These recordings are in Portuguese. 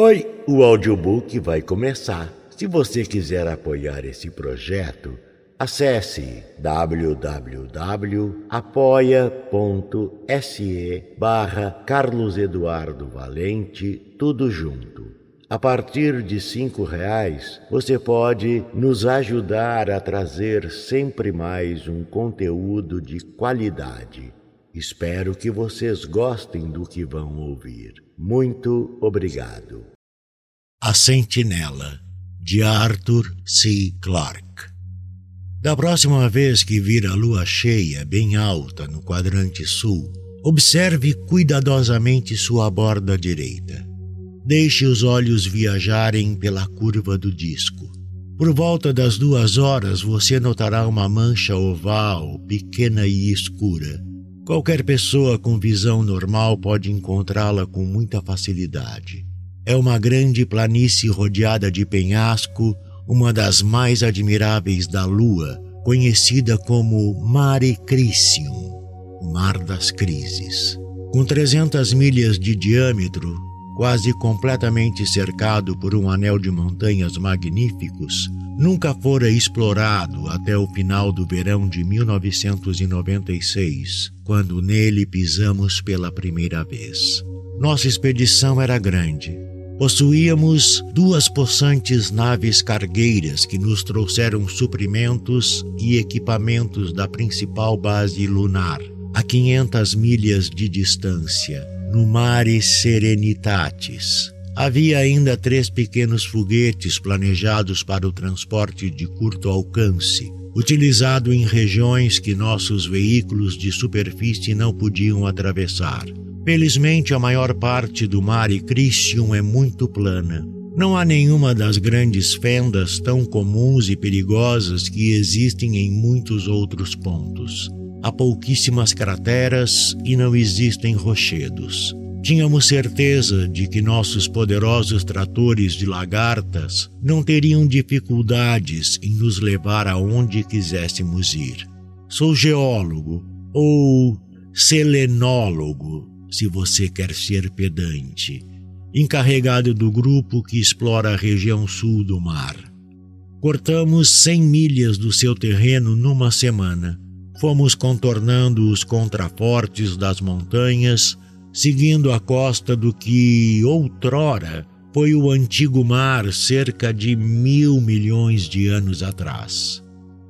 Oi, o audiobook vai começar. Se você quiser apoiar esse projeto, acesse www.apoia.se barra Carlos Eduardo Valente, tudo junto. A partir de cinco reais, você pode nos ajudar a trazer sempre mais um conteúdo de qualidade. Espero que vocês gostem do que vão ouvir. Muito obrigado. A Sentinela de Arthur C. Clarke. Da próxima vez que vir a lua cheia bem alta no quadrante sul, observe cuidadosamente sua borda direita. Deixe os olhos viajarem pela curva do disco. Por volta das duas horas você notará uma mancha oval, pequena e escura. Qualquer pessoa com visão normal pode encontrá-la com muita facilidade. É uma grande planície rodeada de penhasco, uma das mais admiráveis da Lua, conhecida como Mare Crisium, o Mar das Crises. Com 300 milhas de diâmetro, quase completamente cercado por um anel de montanhas magníficos, nunca fora explorado até o final do verão de 1996, quando nele pisamos pela primeira vez. Nossa expedição era grande, Possuíamos duas possantes naves cargueiras que nos trouxeram suprimentos e equipamentos da principal base lunar, a 500 milhas de distância, no Mare Serenitatis. Havia ainda três pequenos foguetes planejados para o transporte de curto alcance, utilizado em regiões que nossos veículos de superfície não podiam atravessar. Felizmente, a maior parte do Mare Christian é muito plana. Não há nenhuma das grandes fendas tão comuns e perigosas que existem em muitos outros pontos. Há pouquíssimas crateras e não existem rochedos. Tínhamos certeza de que nossos poderosos tratores de lagartas não teriam dificuldades em nos levar aonde quiséssemos ir. Sou geólogo ou selenólogo se você quer ser pedante, encarregado do grupo que explora a região sul do mar. Cortamos 100 milhas do seu terreno numa semana. Fomos contornando os contrafortes das montanhas, seguindo a costa do que, outrora, foi o antigo mar cerca de mil milhões de anos atrás.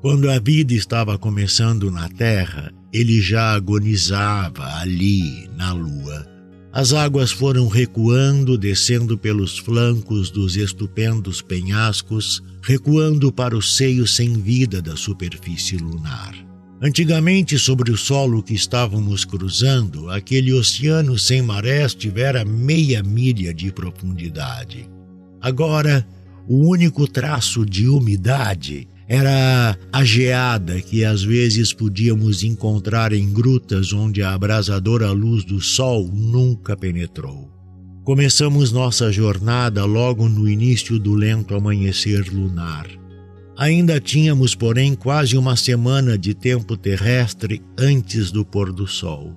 Quando a vida estava começando na Terra, ele já agonizava ali na lua. As águas foram recuando, descendo pelos flancos dos estupendos penhascos, recuando para o seio sem vida da superfície lunar. Antigamente, sobre o solo que estávamos cruzando, aquele oceano sem marés tivera meia milha de profundidade. Agora, o único traço de umidade era a geada que às vezes podíamos encontrar em grutas onde a abrasadora luz do sol nunca penetrou. Começamos nossa jornada logo no início do lento amanhecer lunar. Ainda tínhamos, porém, quase uma semana de tempo terrestre antes do pôr do sol.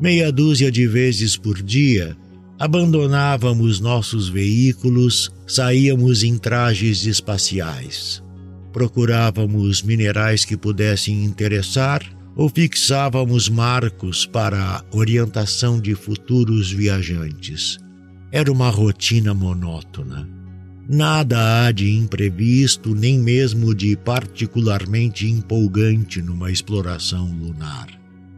Meia dúzia de vezes por dia, abandonávamos nossos veículos, saíamos em trajes espaciais. Procurávamos minerais que pudessem interessar ou fixávamos marcos para a orientação de futuros viajantes. Era uma rotina monótona. Nada há de imprevisto, nem mesmo de particularmente empolgante numa exploração lunar.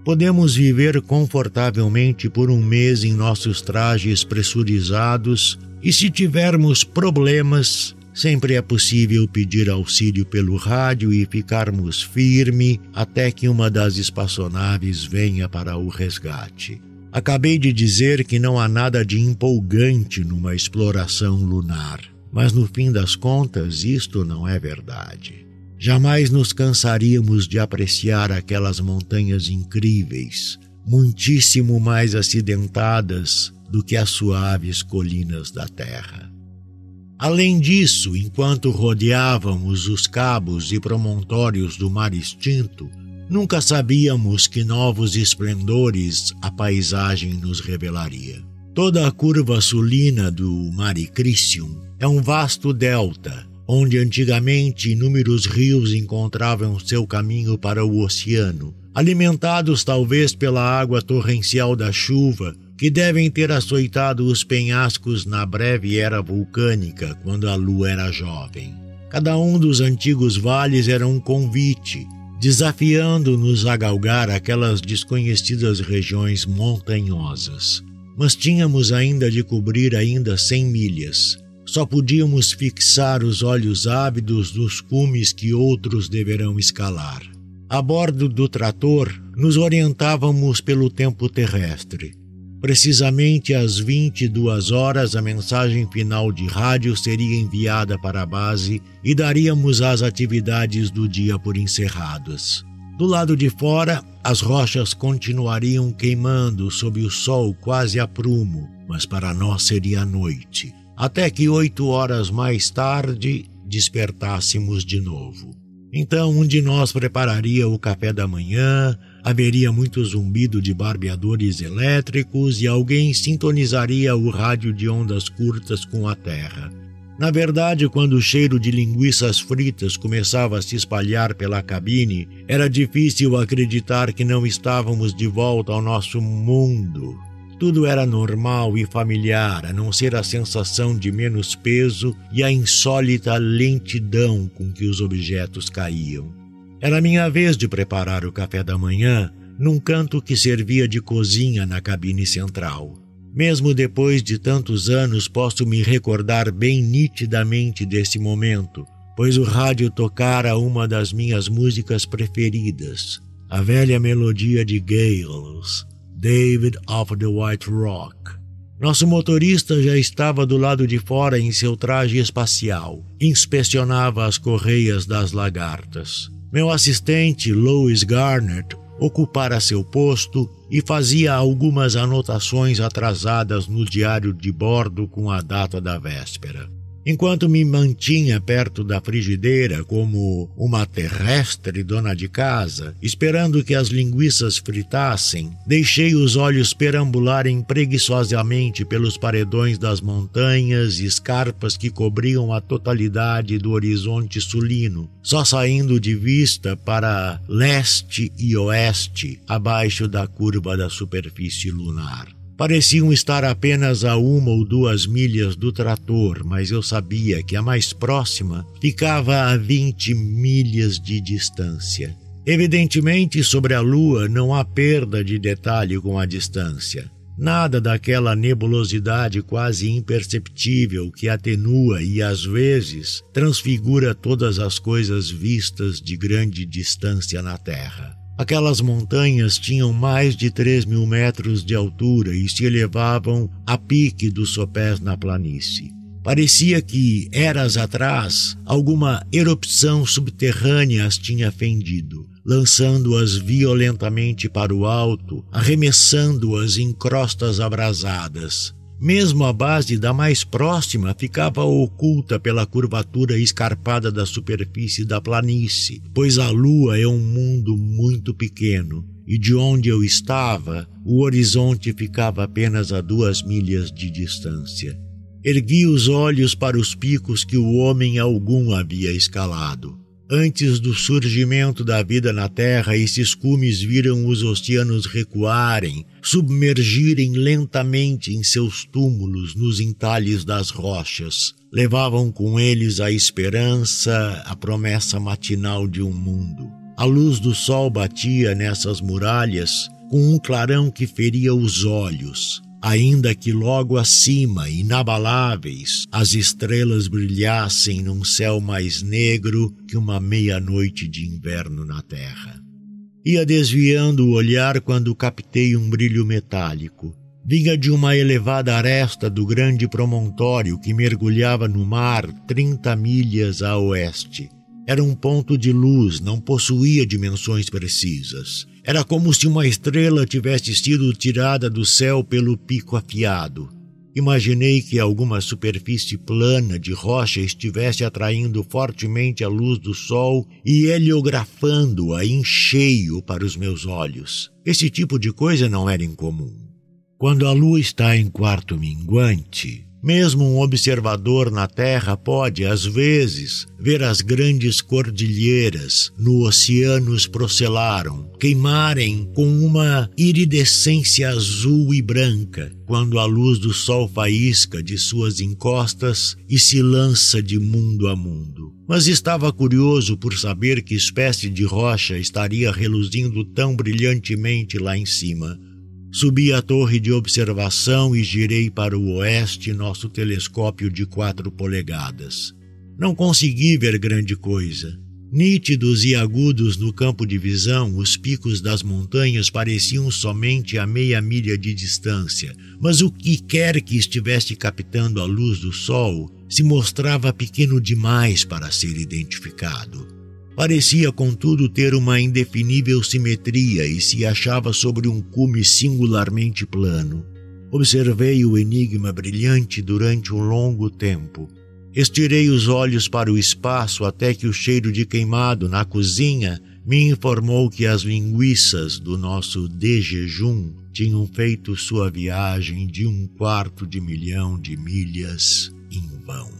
Podemos viver confortavelmente por um mês em nossos trajes pressurizados e, se tivermos problemas, Sempre é possível pedir auxílio pelo rádio e ficarmos firme até que uma das espaçonaves venha para o resgate. Acabei de dizer que não há nada de empolgante numa exploração lunar, mas no fim das contas isto não é verdade. Jamais nos cansaríamos de apreciar aquelas montanhas incríveis, muitíssimo mais acidentadas do que as suaves colinas da Terra. Além disso, enquanto rodeávamos os cabos e promontórios do mar extinto, nunca sabíamos que novos esplendores a paisagem nos revelaria. Toda a curva sulina do Mare Crisium é um vasto delta, onde antigamente inúmeros rios encontravam seu caminho para o oceano, alimentados talvez pela água torrencial da chuva, que devem ter açoitado os penhascos na breve era vulcânica, quando a lua era jovem. Cada um dos antigos vales era um convite, desafiando-nos a galgar aquelas desconhecidas regiões montanhosas. Mas tínhamos ainda de cobrir ainda cem milhas. Só podíamos fixar os olhos ávidos dos cumes que outros deverão escalar. A bordo do trator, nos orientávamos pelo tempo terrestre. Precisamente às 22 horas, a mensagem final de rádio seria enviada para a base e daríamos as atividades do dia por encerradas. Do lado de fora, as rochas continuariam queimando sob o sol quase a prumo, mas para nós seria noite, até que oito horas mais tarde despertássemos de novo. Então um de nós prepararia o café da manhã, haveria muito zumbido de barbeadores elétricos e alguém sintonizaria o rádio de ondas curtas com a terra. Na verdade, quando o cheiro de linguiças fritas começava a se espalhar pela cabine, era difícil acreditar que não estávamos de volta ao nosso mundo. Tudo era normal e familiar, a não ser a sensação de menos peso e a insólita lentidão com que os objetos caíam. Era minha vez de preparar o café da manhã num canto que servia de cozinha na cabine central. Mesmo depois de tantos anos, posso me recordar bem nitidamente desse momento, pois o rádio tocara uma das minhas músicas preferidas, a velha melodia de Gales, David of the White Rock. Nosso motorista já estava do lado de fora em seu traje espacial. Inspecionava as correias das lagartas. Meu assistente, Louis Garnett, ocupara seu posto e fazia algumas anotações atrasadas no diário de bordo com a data da véspera. Enquanto me mantinha perto da frigideira como uma terrestre dona de casa, esperando que as linguiças fritassem, deixei os olhos perambularem preguiçosamente pelos paredões das montanhas e escarpas que cobriam a totalidade do horizonte sulino, só saindo de vista para leste e oeste, abaixo da curva da superfície lunar. Pareciam estar apenas a uma ou duas milhas do trator, mas eu sabia que a mais próxima ficava a 20 milhas de distância. Evidentemente, sobre a Lua não há perda de detalhe com a distância. Nada daquela nebulosidade quase imperceptível que atenua e, às vezes, transfigura todas as coisas vistas de grande distância na Terra. Aquelas montanhas tinham mais de 3 mil metros de altura e se elevavam a pique dos sopés na planície. Parecia que, eras atrás, alguma erupção subterrânea as tinha fendido, lançando-as violentamente para o alto, arremessando-as em crostas abrasadas. Mesmo a base da mais próxima ficava oculta pela curvatura escarpada da superfície da planície, pois a lua é um mundo muito pequeno e de onde eu estava, o horizonte ficava apenas a duas milhas de distância. Ergui os olhos para os picos que o homem algum havia escalado. Antes do surgimento da vida na Terra, esses cumes viram os oceanos recuarem, submergirem lentamente em seus túmulos nos entalhes das rochas. Levavam com eles a esperança, a promessa matinal de um mundo. A luz do sol batia nessas muralhas com um clarão que feria os olhos ainda que logo acima, inabaláveis, as estrelas brilhassem num céu mais negro que uma meia-noite de inverno na terra. Ia desviando o olhar quando captei um brilho metálico. Vinha de uma elevada aresta do grande promontório que mergulhava no mar trinta milhas a oeste. Era um ponto de luz, não possuía dimensões precisas. Era como se uma estrela tivesse sido tirada do céu pelo pico afiado. Imaginei que alguma superfície plana de rocha estivesse atraindo fortemente a luz do sol e heliografando-a em cheio para os meus olhos. Esse tipo de coisa não era incomum. Quando a lua está em quarto minguante, mesmo um observador na Terra pode, às vezes, ver as grandes cordilheiras no Oceanus Procellarum queimarem com uma iridescência azul e branca quando a luz do sol faísca de suas encostas e se lança de mundo a mundo. Mas estava curioso por saber que espécie de rocha estaria reluzindo tão brilhantemente lá em cima Subi a torre de observação e girei para o oeste nosso telescópio de quatro polegadas. Não consegui ver grande coisa. Nítidos e agudos no campo de visão, os picos das montanhas pareciam somente a meia milha de distância, mas o que quer que estivesse captando a luz do sol se mostrava pequeno demais para ser identificado. Parecia, contudo, ter uma indefinível simetria e se achava sobre um cume singularmente plano. Observei o enigma brilhante durante um longo tempo. Estirei os olhos para o espaço até que o cheiro de queimado na cozinha me informou que as linguiças do nosso de jejum tinham feito sua viagem de um quarto de milhão de milhas em vão.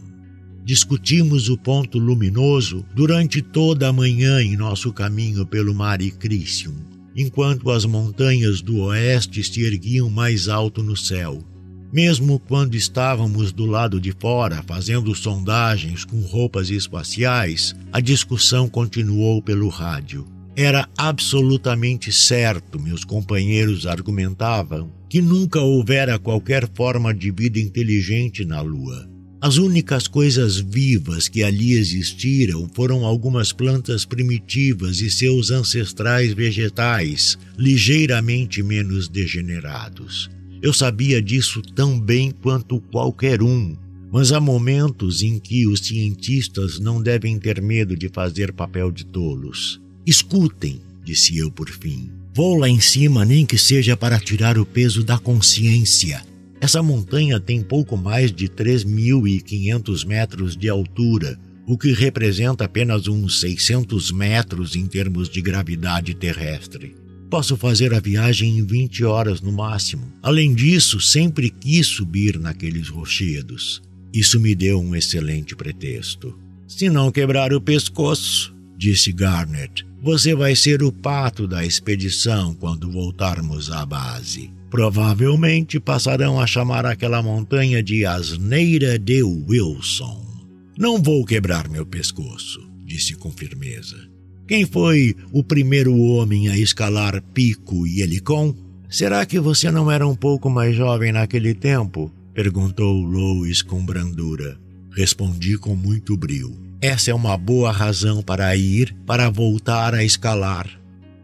Discutimos o ponto luminoso durante toda a manhã em nosso caminho pelo Mare Crisium, enquanto as montanhas do oeste se erguiam mais alto no céu. Mesmo quando estávamos do lado de fora fazendo sondagens com roupas espaciais, a discussão continuou pelo rádio. Era absolutamente certo, meus companheiros argumentavam, que nunca houvera qualquer forma de vida inteligente na Lua. As únicas coisas vivas que ali existiram foram algumas plantas primitivas e seus ancestrais vegetais, ligeiramente menos degenerados. Eu sabia disso tão bem quanto qualquer um, mas há momentos em que os cientistas não devem ter medo de fazer papel de tolos. Escutem, disse eu por fim. Vou lá em cima, nem que seja para tirar o peso da consciência. Essa montanha tem pouco mais de 3.500 metros de altura, o que representa apenas uns 600 metros em termos de gravidade terrestre. Posso fazer a viagem em 20 horas no máximo. Além disso, sempre quis subir naqueles rochedos. Isso me deu um excelente pretexto. Se não quebrar o pescoço, disse Garnet, você vai ser o pato da expedição quando voltarmos à base. Provavelmente passarão a chamar aquela montanha de Asneira de Wilson. Não vou quebrar meu pescoço, disse com firmeza. Quem foi o primeiro homem a escalar Pico e Helicon? Será que você não era um pouco mais jovem naquele tempo? perguntou Lois com brandura. Respondi com muito brio. Essa é uma boa razão para ir, para voltar a escalar.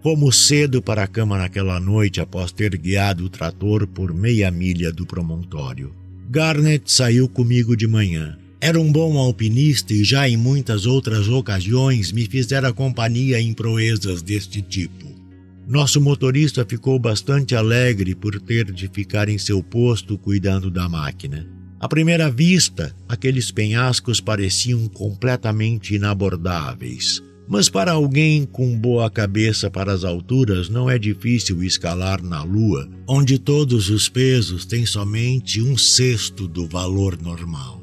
Fomos cedo para a cama naquela noite após ter guiado o trator por meia milha do promontório. Garnet saiu comigo de manhã. Era um bom alpinista e já em muitas outras ocasiões me fizera companhia em proezas deste tipo. Nosso motorista ficou bastante alegre por ter de ficar em seu posto cuidando da máquina. À primeira vista, aqueles penhascos pareciam completamente inabordáveis. Mas para alguém com boa cabeça para as alturas, não é difícil escalar na Lua, onde todos os pesos têm somente um sexto do valor normal.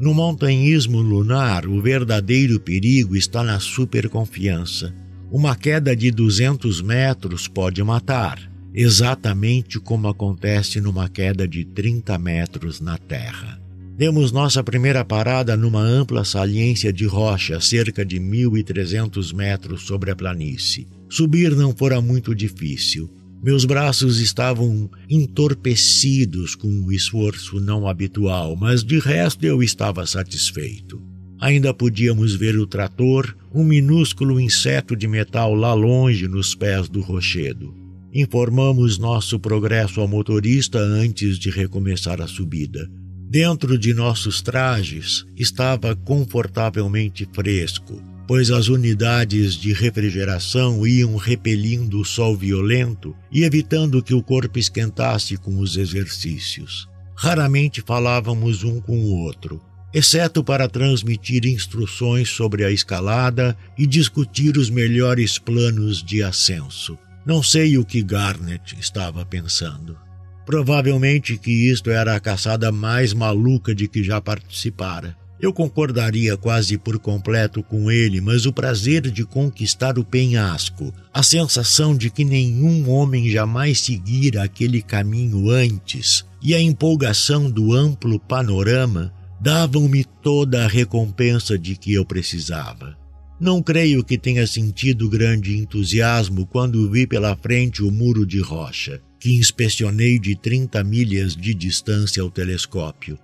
No montanhismo lunar, o verdadeiro perigo está na superconfiança. Uma queda de 200 metros pode matar, exatamente como acontece numa queda de 30 metros na Terra. Demos nossa primeira parada numa ampla saliência de rocha, cerca de 1.300 metros sobre a planície. Subir não fora muito difícil. Meus braços estavam entorpecidos com o um esforço não habitual, mas de resto eu estava satisfeito. Ainda podíamos ver o trator, um minúsculo inseto de metal lá longe nos pés do rochedo. Informamos nosso progresso ao motorista antes de recomeçar a subida. Dentro de nossos trajes estava confortavelmente fresco, pois as unidades de refrigeração iam repelindo o sol violento e evitando que o corpo esquentasse com os exercícios. Raramente falávamos um com o outro, exceto para transmitir instruções sobre a escalada e discutir os melhores planos de ascenso. Não sei o que Garnet estava pensando. Provavelmente que isto era a caçada mais maluca de que já participara. Eu concordaria quase por completo com ele, mas o prazer de conquistar o penhasco, a sensação de que nenhum homem jamais seguira aquele caminho antes e a empolgação do amplo panorama davam-me toda a recompensa de que eu precisava. Não creio que tenha sentido grande entusiasmo quando vi pela frente o muro de rocha, que inspecionei de 30 milhas de distância ao telescópio.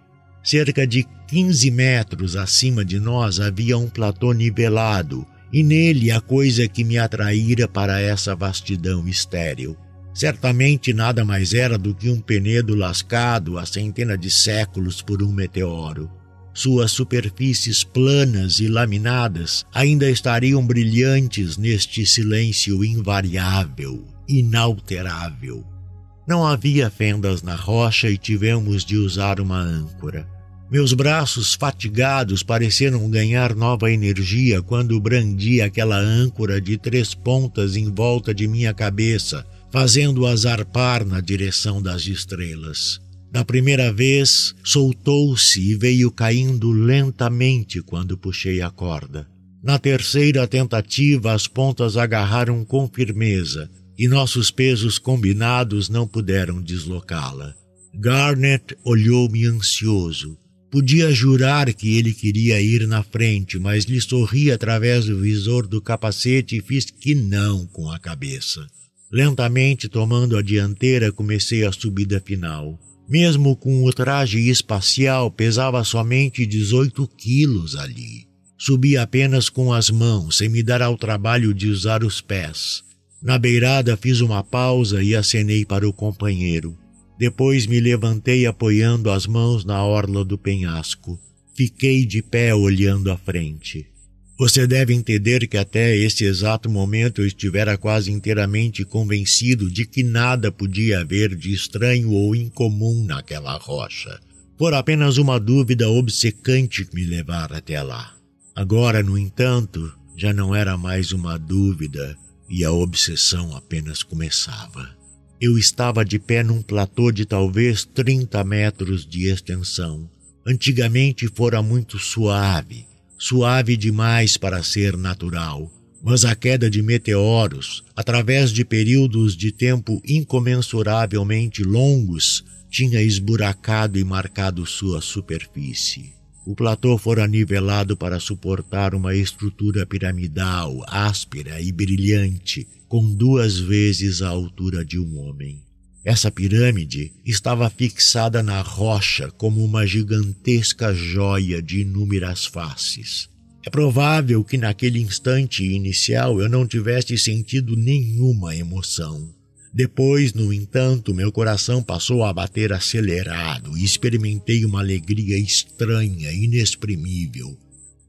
Cerca de 15 metros acima de nós havia um platô nivelado, e nele a coisa que me atraíra para essa vastidão estéril. Certamente nada mais era do que um penedo lascado há centenas de séculos por um meteoro. Suas superfícies planas e laminadas ainda estariam brilhantes neste silêncio invariável, inalterável. Não havia fendas na rocha e tivemos de usar uma âncora. Meus braços fatigados pareceram ganhar nova energia quando brandi aquela âncora de três pontas em volta de minha cabeça, fazendo-a zarpar na direção das estrelas. Da primeira vez, soltou-se e veio caindo lentamente quando puxei a corda. Na terceira tentativa, as pontas agarraram com firmeza e nossos pesos combinados não puderam deslocá-la. Garnet olhou-me ansioso. Podia jurar que ele queria ir na frente, mas lhe sorri através do visor do capacete e fiz que não com a cabeça. Lentamente tomando a dianteira, comecei a subida final. Mesmo com o traje espacial, pesava somente 18 quilos ali. Subi apenas com as mãos, sem me dar ao trabalho de usar os pés. Na beirada fiz uma pausa e acenei para o companheiro. Depois me levantei apoiando as mãos na orla do penhasco. Fiquei de pé olhando à frente. Você deve entender que até esse exato momento eu estivera quase inteiramente convencido de que nada podia haver de estranho ou incomum naquela rocha. Por apenas uma dúvida obcecante que me levara até lá. Agora, no entanto, já não era mais uma dúvida e a obsessão apenas começava. Eu estava de pé num platô de talvez 30 metros de extensão. Antigamente fora muito suave, suave demais para ser natural, mas a queda de meteoros, através de períodos de tempo incomensuravelmente longos, tinha esburacado e marcado sua superfície. O platô fora nivelado para suportar uma estrutura piramidal, áspera e brilhante, com duas vezes a altura de um homem. Essa pirâmide estava fixada na rocha como uma gigantesca joia de inúmeras faces. É provável que naquele instante inicial eu não tivesse sentido nenhuma emoção. Depois, no entanto, meu coração passou a bater acelerado e experimentei uma alegria estranha, inexprimível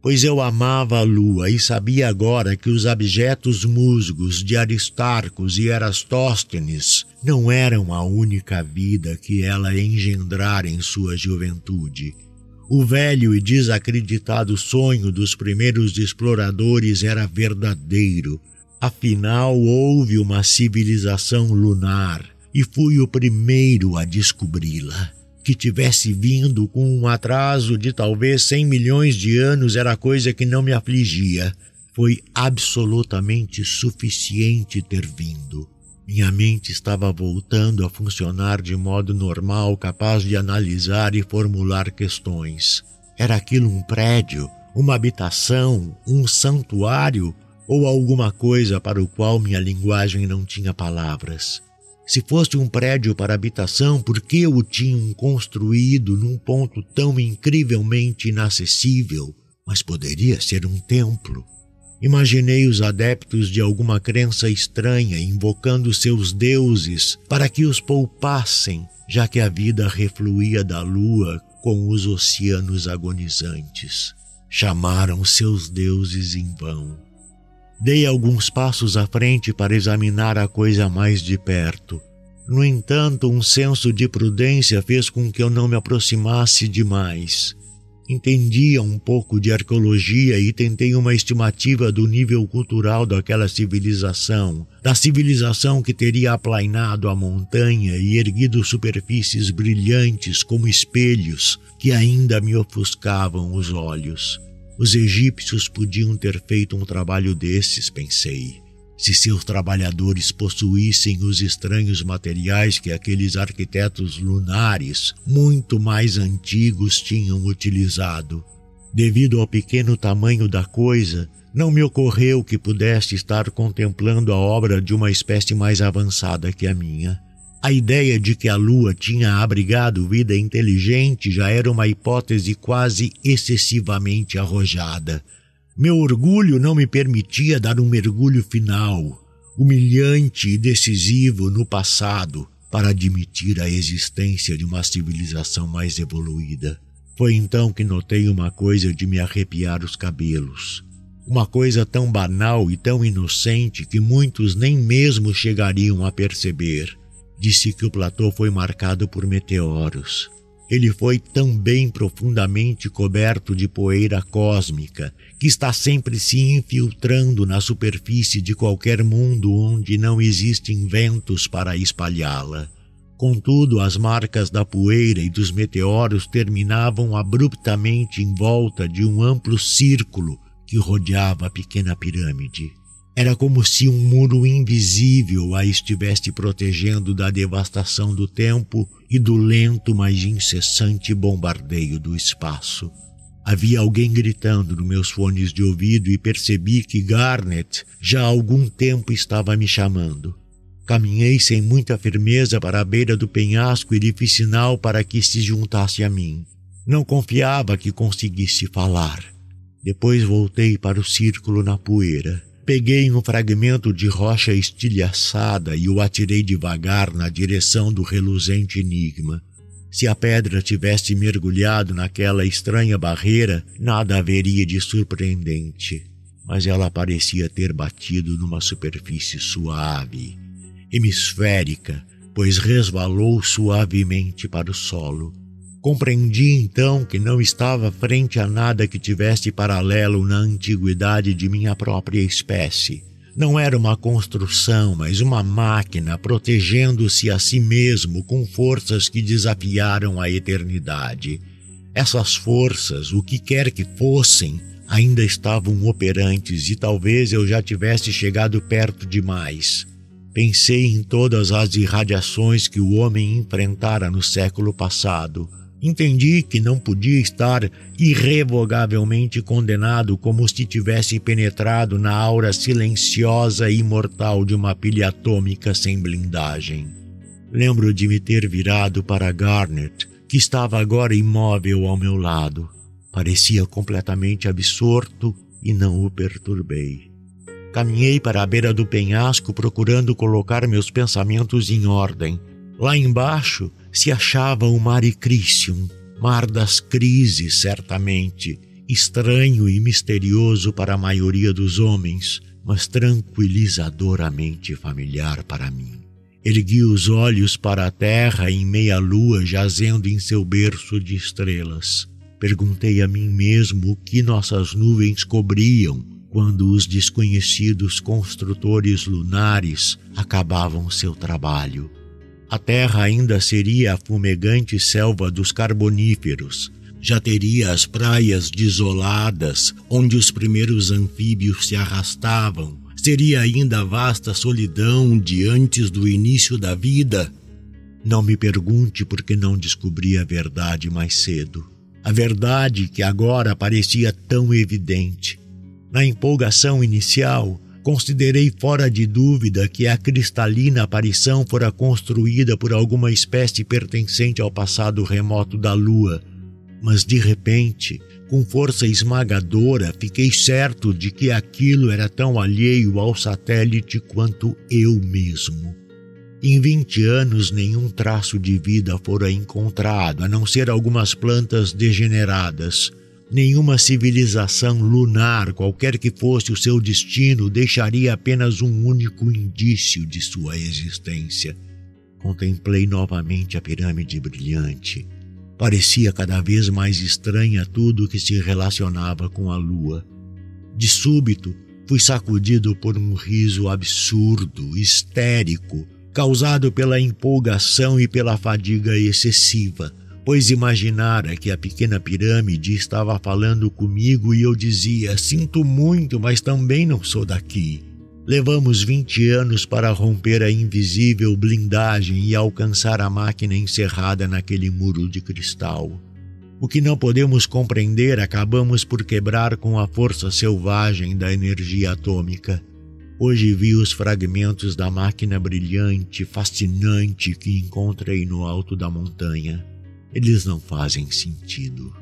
pois eu amava a lua e sabia agora que os abjetos musgos de Aristarcos e Erastóstenes não eram a única vida que ela engendrara em sua juventude. O velho e desacreditado sonho dos primeiros exploradores era verdadeiro. Afinal, houve uma civilização lunar e fui o primeiro a descobri-la que tivesse vindo com um atraso de talvez cem milhões de anos era coisa que não me afligia. Foi absolutamente suficiente ter vindo. Minha mente estava voltando a funcionar de modo normal, capaz de analisar e formular questões. Era aquilo um prédio, uma habitação, um santuário ou alguma coisa para o qual minha linguagem não tinha palavras? Se fosse um prédio para habitação, por que o tinham construído num ponto tão incrivelmente inacessível? Mas poderia ser um templo. Imaginei os adeptos de alguma crença estranha invocando seus deuses para que os poupassem, já que a vida refluía da lua com os oceanos agonizantes. Chamaram seus deuses em vão. Dei alguns passos à frente para examinar a coisa mais de perto. No entanto, um senso de prudência fez com que eu não me aproximasse demais. Entendia um pouco de arqueologia e tentei uma estimativa do nível cultural daquela civilização, da civilização que teria aplainado a montanha e erguido superfícies brilhantes como espelhos que ainda me ofuscavam os olhos. Os egípcios podiam ter feito um trabalho desses, pensei se seus trabalhadores possuíssem os estranhos materiais que aqueles arquitetos lunares, muito mais antigos, tinham utilizado. Devido ao pequeno tamanho da coisa, não me ocorreu que pudesse estar contemplando a obra de uma espécie mais avançada que a minha. A ideia de que a Lua tinha abrigado vida inteligente já era uma hipótese quase excessivamente arrojada. Meu orgulho não me permitia dar um mergulho final, humilhante e decisivo no passado, para admitir a existência de uma civilização mais evoluída. Foi então que notei uma coisa de me arrepiar os cabelos. Uma coisa tão banal e tão inocente que muitos nem mesmo chegariam a perceber. Disse que o platô foi marcado por meteoros. Ele foi também profundamente coberto de poeira cósmica, que está sempre se infiltrando na superfície de qualquer mundo onde não existem ventos para espalhá-la. Contudo, as marcas da poeira e dos meteoros terminavam abruptamente em volta de um amplo círculo que rodeava a pequena pirâmide. Era como se um muro invisível a estivesse protegendo da devastação do tempo e do lento, mas incessante bombardeio do espaço. Havia alguém gritando nos meus fones de ouvido e percebi que Garnet já há algum tempo estava me chamando. Caminhei sem muita firmeza para a beira do penhasco e lhe fiz sinal para que se juntasse a mim. Não confiava que conseguisse falar. Depois voltei para o círculo na poeira. Peguei um fragmento de rocha estilhaçada e o atirei devagar na direção do reluzente enigma. Se a pedra tivesse mergulhado naquela estranha barreira, nada haveria de surpreendente. Mas ela parecia ter batido numa superfície suave, hemisférica, pois resvalou suavemente para o solo. Compreendi então que não estava frente a nada que tivesse paralelo na antiguidade de minha própria espécie. Não era uma construção, mas uma máquina protegendo-se a si mesmo com forças que desafiaram a eternidade. Essas forças, o que quer que fossem, ainda estavam operantes e talvez eu já tivesse chegado perto demais. Pensei em todas as irradiações que o homem enfrentara no século passado Entendi que não podia estar irrevogavelmente condenado como se tivesse penetrado na aura silenciosa e imortal de uma pilha atômica sem blindagem. Lembro de me ter virado para Garnet, que estava agora imóvel ao meu lado. Parecia completamente absorto e não o perturbei. Caminhei para a beira do penhasco procurando colocar meus pensamentos em ordem. Lá embaixo, se achava o Mare Crisium, mar das crises, certamente, estranho e misterioso para a maioria dos homens, mas tranquilizadoramente familiar para mim. Ergui os olhos para a terra em meia-lua jazendo em seu berço de estrelas. Perguntei a mim mesmo o que nossas nuvens cobriam quando os desconhecidos construtores lunares acabavam seu trabalho. A terra ainda seria a fumegante selva dos carboníferos. Já teria as praias desoladas, onde os primeiros anfíbios se arrastavam. Seria ainda a vasta solidão de antes do início da vida. Não me pergunte por que não descobri a verdade mais cedo. A verdade que agora parecia tão evidente. Na empolgação inicial, Considerei fora de dúvida que a cristalina aparição fora construída por alguma espécie pertencente ao passado remoto da Lua, mas de repente, com força esmagadora, fiquei certo de que aquilo era tão alheio ao satélite quanto eu mesmo. Em vinte anos, nenhum traço de vida fora encontrado, a não ser algumas plantas degeneradas Nenhuma civilização lunar, qualquer que fosse o seu destino, deixaria apenas um único indício de sua existência. Contemplei novamente a pirâmide brilhante. Parecia cada vez mais estranha tudo que se relacionava com a lua. De súbito, fui sacudido por um riso absurdo, histérico, causado pela empolgação e pela fadiga excessiva, pois imaginara que a pequena pirâmide estava falando comigo e eu dizia: Sinto muito, mas também não sou daqui. Levamos 20 anos para romper a invisível blindagem e alcançar a máquina encerrada naquele muro de cristal. O que não podemos compreender acabamos por quebrar com a força selvagem da energia atômica. Hoje vi os fragmentos da máquina brilhante, fascinante que encontrei no alto da montanha. Eles não fazem sentido.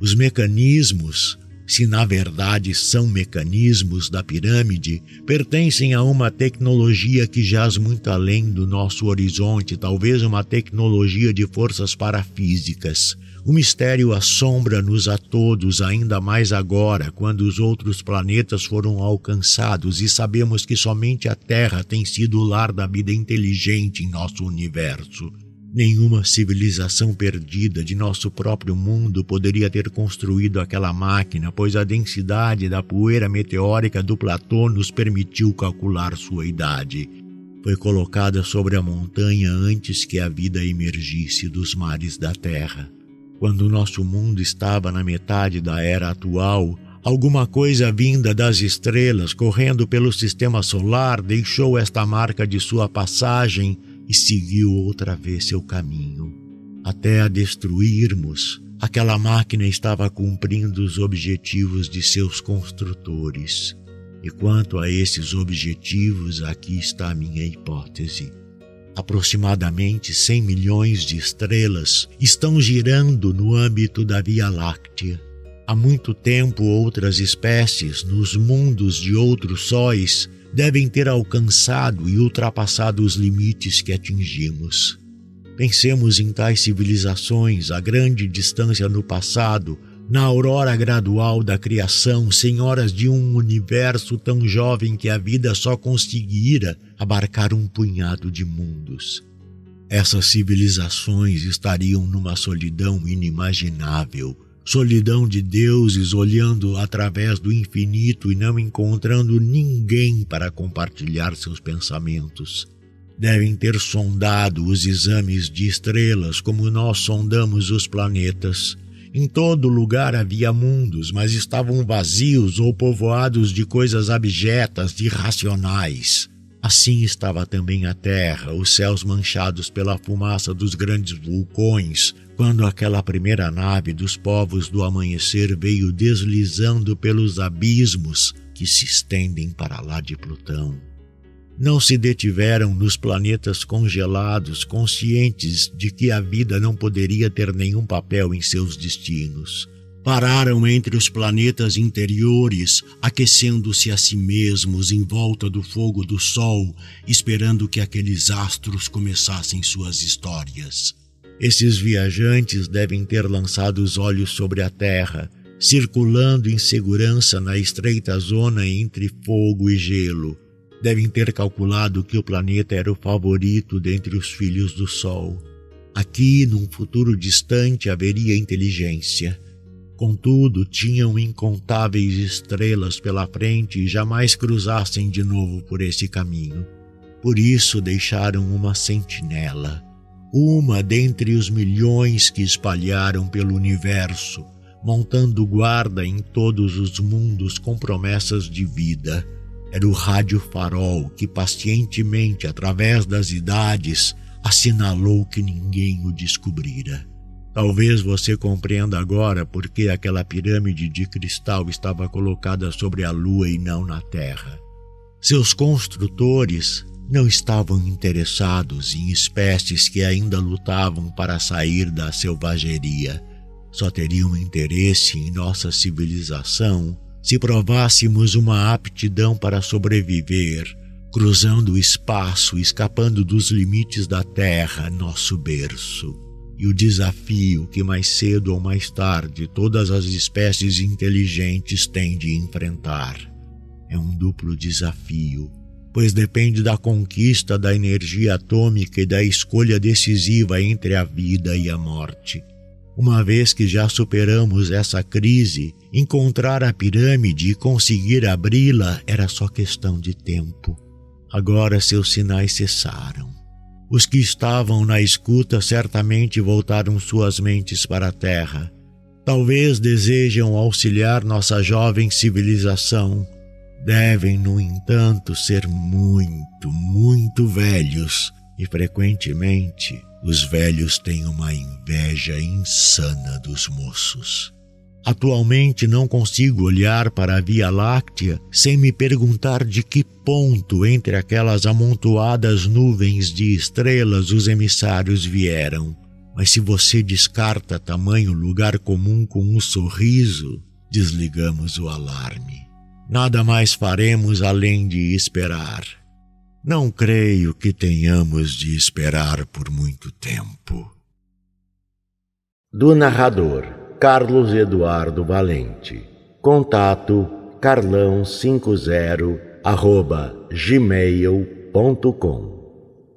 Os mecanismos, se na verdade são mecanismos da pirâmide, pertencem a uma tecnologia que jaz muito além do nosso horizonte, talvez uma tecnologia de forças parafísicas. O mistério assombra-nos a todos, ainda mais agora, quando os outros planetas foram alcançados e sabemos que somente a Terra tem sido o lar da vida inteligente em nosso universo. Nenhuma civilização perdida de nosso próprio mundo poderia ter construído aquela máquina, pois a densidade da poeira meteórica do platô nos permitiu calcular sua idade. Foi colocada sobre a montanha antes que a vida emergisse dos mares da Terra. Quando nosso mundo estava na metade da era atual, alguma coisa vinda das estrelas correndo pelo sistema solar deixou esta marca de sua passagem e seguiu outra vez seu caminho. Até a destruirmos, aquela máquina estava cumprindo os objetivos de seus construtores. E quanto a esses objetivos, aqui está a minha hipótese. Aproximadamente 100 milhões de estrelas estão girando no âmbito da Via Láctea. Há muito tempo, outras espécies, nos mundos de outros sóis, devem ter alcançado e ultrapassado os limites que atingimos. Pensemos em tais civilizações a grande distância no passado, na aurora gradual da criação, senhoras de um universo tão jovem que a vida só conseguira abarcar um punhado de mundos. Essas civilizações estariam numa solidão inimaginável, solidão de deuses olhando através do infinito e não encontrando ninguém para compartilhar seus pensamentos. Devem ter sondado os exames de estrelas como nós sondamos os planetas. Em todo lugar havia mundos, mas estavam vazios ou povoados de coisas abjetas, irracionais. Assim estava também a terra, os céus manchados pela fumaça dos grandes vulcões, quando aquela primeira nave dos povos do amanhecer veio deslizando pelos abismos que se estendem para lá de Plutão. Não se detiveram nos planetas congelados, conscientes de que a vida não poderia ter nenhum papel em seus destinos. Pararam entre os planetas interiores, aquecendo-se a si mesmos em volta do fogo do Sol, esperando que aqueles astros começassem suas histórias. Esses viajantes devem ter lançado os olhos sobre a Terra, circulando em segurança na estreita zona entre fogo e gelo. Devem ter calculado que o planeta era o favorito dentre os filhos do Sol. Aqui, num futuro distante, haveria inteligência Contudo, tinham incontáveis estrelas pela frente e jamais cruzassem de novo por esse caminho. Por isso deixaram uma sentinela, uma dentre os milhões que espalharam pelo universo, montando guarda em todos os mundos com promessas de vida. Era o rádio farol que pacientemente, através das idades, assinalou que ninguém o descobrira. Talvez você compreenda agora por que aquela pirâmide de cristal estava colocada sobre a lua e não na terra. Seus construtores não estavam interessados em espécies que ainda lutavam para sair da selvageria. Só teriam interesse em nossa civilização se provássemos uma aptidão para sobreviver, cruzando o espaço, escapando dos limites da terra, nosso berço e o desafio que mais cedo ou mais tarde todas as espécies inteligentes têm de enfrentar. É um duplo desafio, pois depende da conquista da energia atômica e da escolha decisiva entre a vida e a morte. Uma vez que já superamos essa crise, encontrar a pirâmide e conseguir abri-la era só questão de tempo. Agora seus sinais cessaram. Os que estavam na escuta certamente voltaram suas mentes para a terra. Talvez desejam auxiliar nossa jovem civilização. Devem, no entanto, ser muito, muito velhos e frequentemente os velhos têm uma inveja insana dos moços. Atualmente não consigo olhar para a Via Láctea sem me perguntar de que ponto entre aquelas amontoadas nuvens de estrelas os emissários vieram. Mas se você descarta tamanho lugar comum com um sorriso, desligamos o alarme. Nada mais faremos além de esperar. Não creio que tenhamos de esperar por muito tempo. Do narrador Carlos Eduardo Valente. Contato carlão50 arroba gmail.com